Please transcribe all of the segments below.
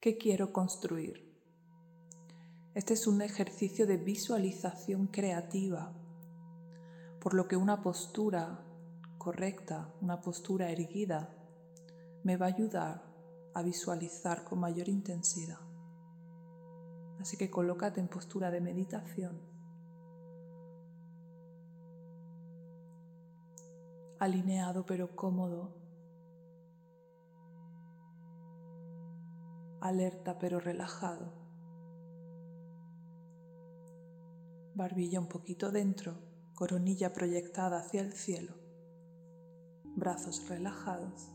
¿Qué quiero construir? Este es un ejercicio de visualización creativa, por lo que una postura correcta, una postura erguida, me va a ayudar a visualizar con mayor intensidad. Así que colócate en postura de meditación. Alineado pero cómodo. Alerta pero relajado. Barbilla un poquito dentro, coronilla proyectada hacia el cielo. Brazos relajados,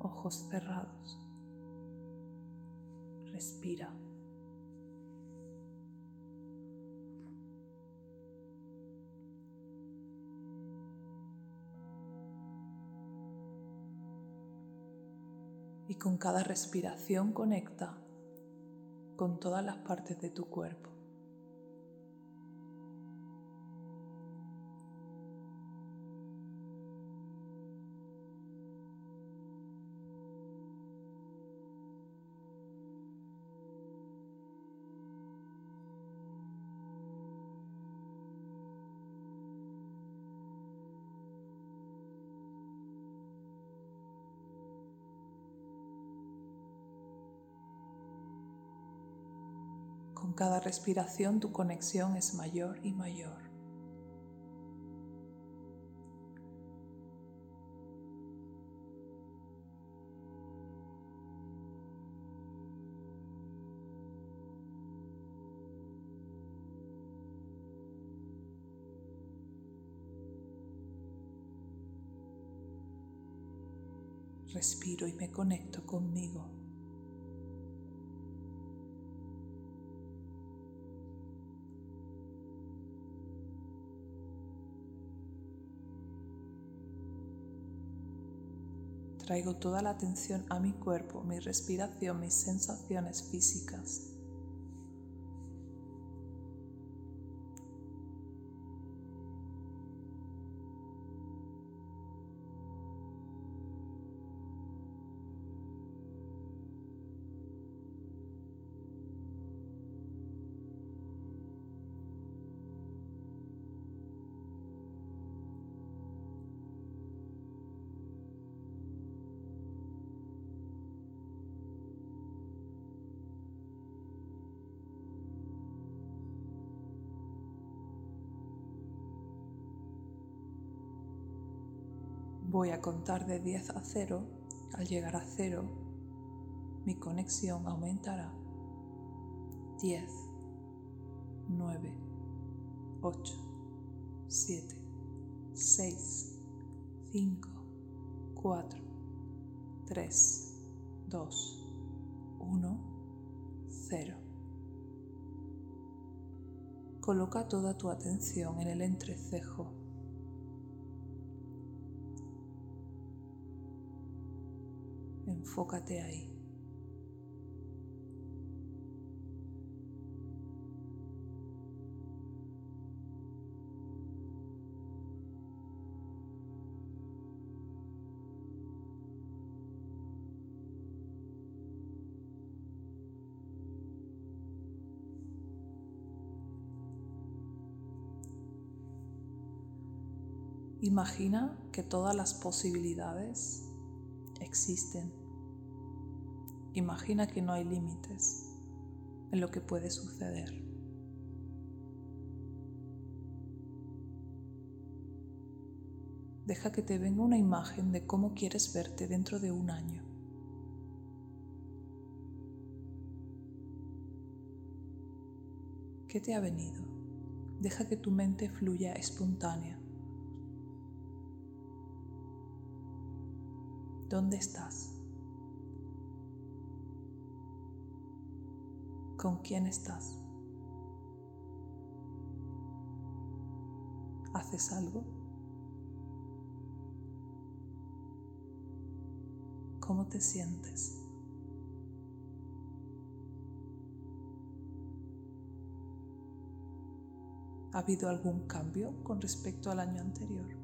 ojos cerrados. Respira. Y con cada respiración conecta con todas las partes de tu cuerpo. Con cada respiración tu conexión es mayor y mayor. Respiro y me conecto conmigo. Traigo toda la atención a mi cuerpo, mi respiración, mis sensaciones físicas. Voy a contar de 10 a 0. Al llegar a 0, mi conexión aumentará. 10, 9, 8, 7, 6, 5, 4, 3, 2, 1, 0. Coloca toda tu atención en el entrecejo Enfócate ahí. Imagina que todas las posibilidades existen Imagina que no hay límites en lo que puede suceder. Deja que te venga una imagen de cómo quieres verte dentro de un año. ¿Qué te ha venido? Deja que tu mente fluya espontánea. ¿Dónde estás? Con quién estás. ¿Haces algo? ¿Cómo te sientes? ¿Ha habido algún cambio con respecto al año anterior?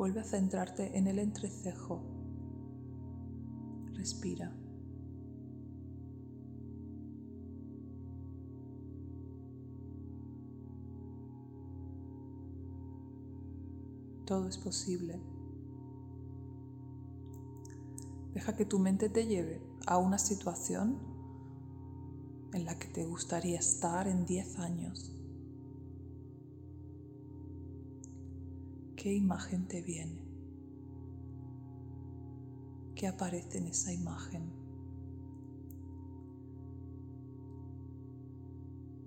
Vuelve a centrarte en el entrecejo. Respira. Todo es posible. Deja que tu mente te lleve a una situación en la que te gustaría estar en 10 años. ¿Qué imagen te viene? ¿Qué aparece en esa imagen?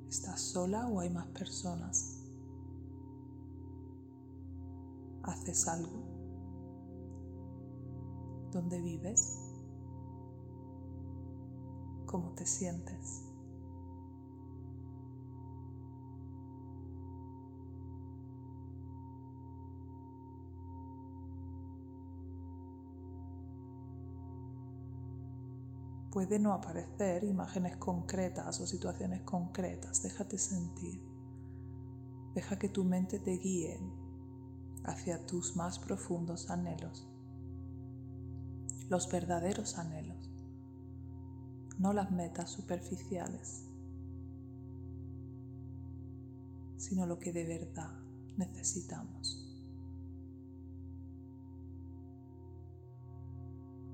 ¿Estás sola o hay más personas? ¿Haces algo? ¿Dónde vives? ¿Cómo te sientes? Puede no aparecer imágenes concretas o situaciones concretas, déjate sentir. Deja que tu mente te guíe hacia tus más profundos anhelos los verdaderos anhelos, no las metas superficiales, sino lo que de verdad necesitamos.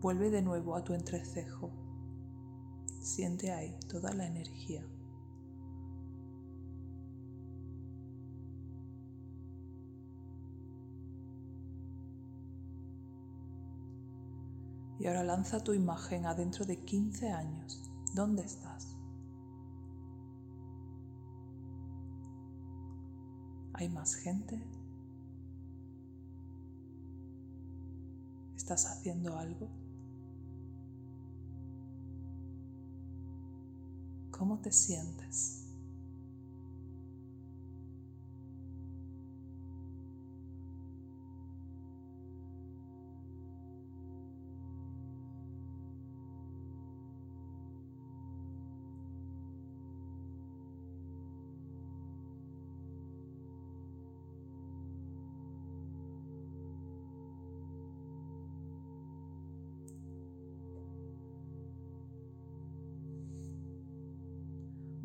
Vuelve de nuevo a tu entrecejo. Siente ahí toda la energía. Y ahora lanza tu imagen adentro de 15 años. ¿Dónde estás? ¿Hay más gente? ¿Estás haciendo algo? ¿Cómo te sientes?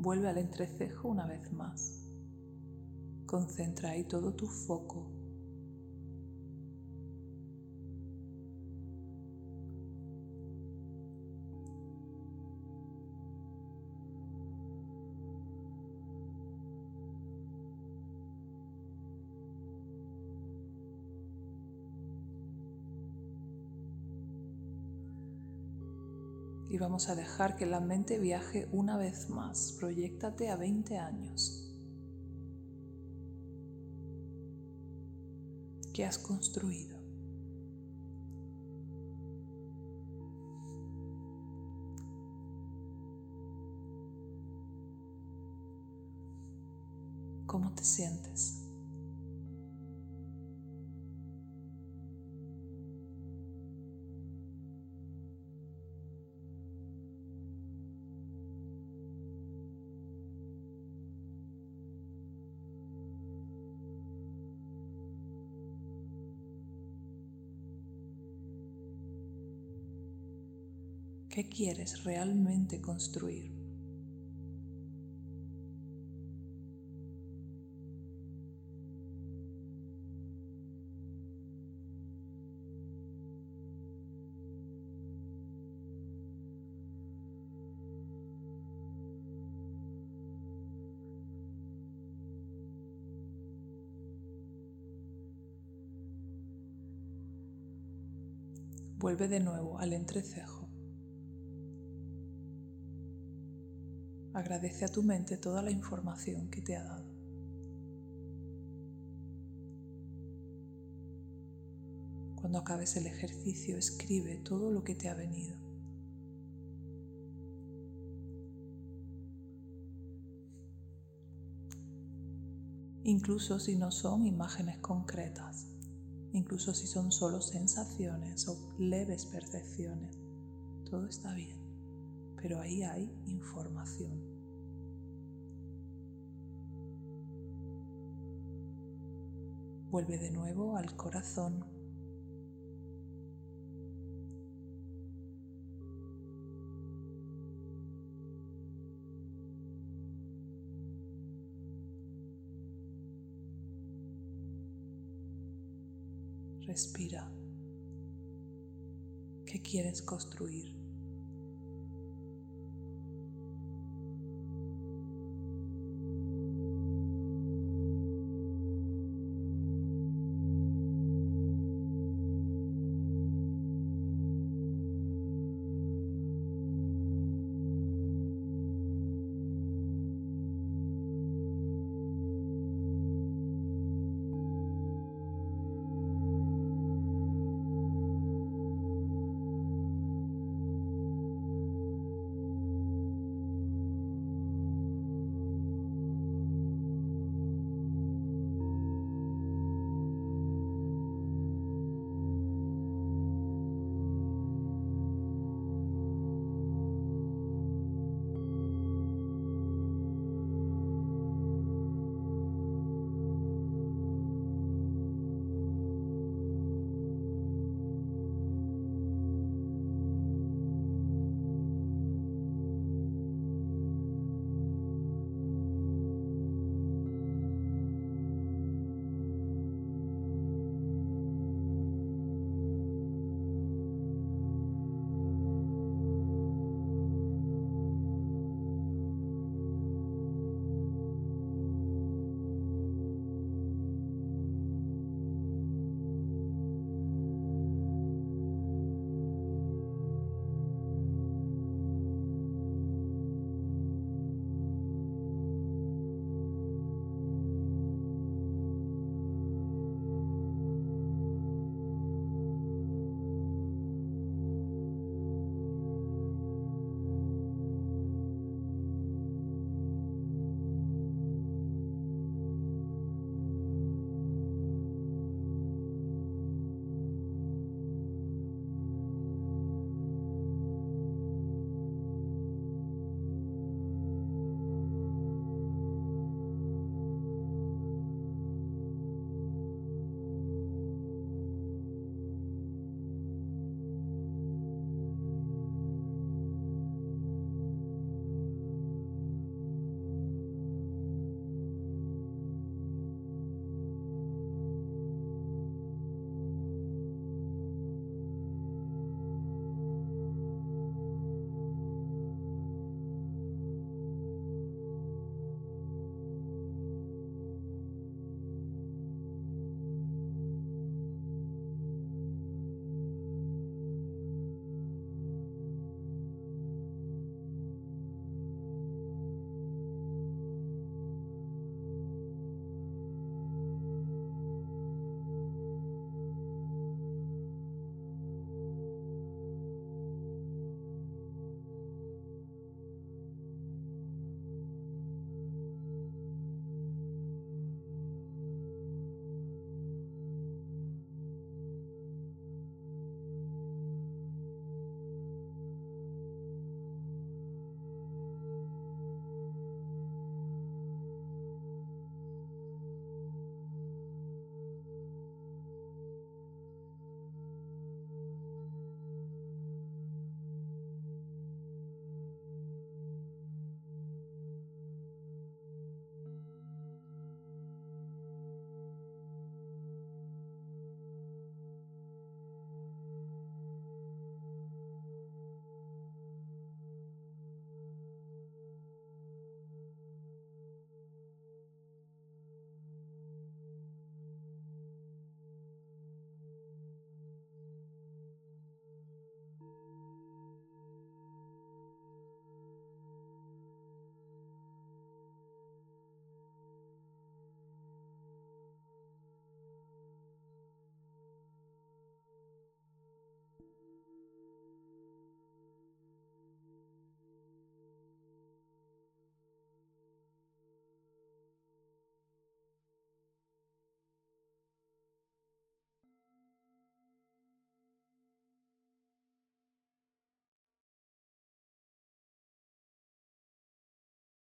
Vuelve al entrecejo una vez más. Concentra ahí todo tu foco. Y vamos a dejar que la mente viaje una vez más. Proyectate a 20 años. ¿Qué has construido? ¿Cómo te sientes? ¿Qué quieres realmente construir? Vuelve de nuevo al entrecejo. Agradece a tu mente toda la información que te ha dado. Cuando acabes el ejercicio, escribe todo lo que te ha venido. Incluso si no son imágenes concretas, incluso si son solo sensaciones o leves percepciones, todo está bien pero ahí hay información. Vuelve de nuevo al corazón. Respira. ¿Qué quieres construir?